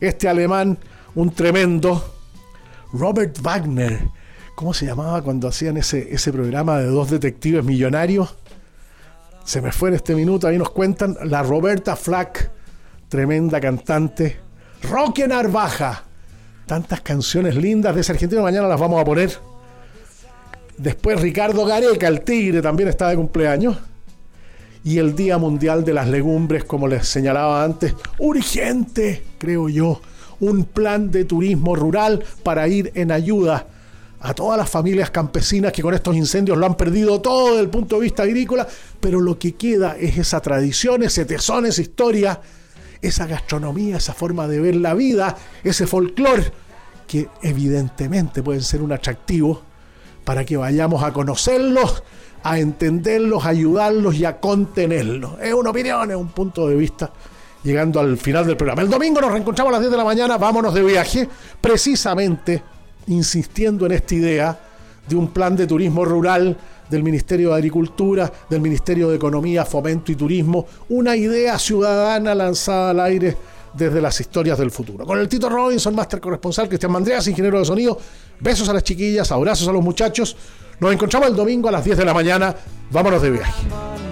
este alemán, un tremendo. Robert Wagner, ¿Cómo se llamaba cuando hacían ese, ese programa de dos detectives millonarios? Se me fue en este minuto, ahí nos cuentan la Roberta Flack, tremenda cantante. Roque Narvaja. Tantas canciones lindas de ese argentino, mañana las vamos a poner. Después Ricardo Gareca, el tigre, también está de cumpleaños. Y el Día Mundial de las Legumbres, como les señalaba antes, urgente, creo yo, un plan de turismo rural para ir en ayuda a todas las familias campesinas que con estos incendios lo han perdido todo desde el punto de vista agrícola, pero lo que queda es esa tradición, ese tesón, esa historia, esa gastronomía, esa forma de ver la vida, ese folclore, que evidentemente pueden ser un atractivo para que vayamos a conocerlos, a entenderlos, a ayudarlos y a contenerlos. Es una opinión, es un punto de vista llegando al final del programa. El domingo nos reencontramos a las 10 de la mañana, vámonos de viaje, precisamente insistiendo en esta idea de un plan de turismo rural del Ministerio de Agricultura, del Ministerio de Economía, Fomento y Turismo, una idea ciudadana lanzada al aire desde las historias del futuro. Con el Tito Robinson, máster corresponsal, Cristian Mandreas, ingeniero de sonido, besos a las chiquillas, abrazos a los muchachos. Nos encontramos el domingo a las 10 de la mañana. Vámonos de viaje.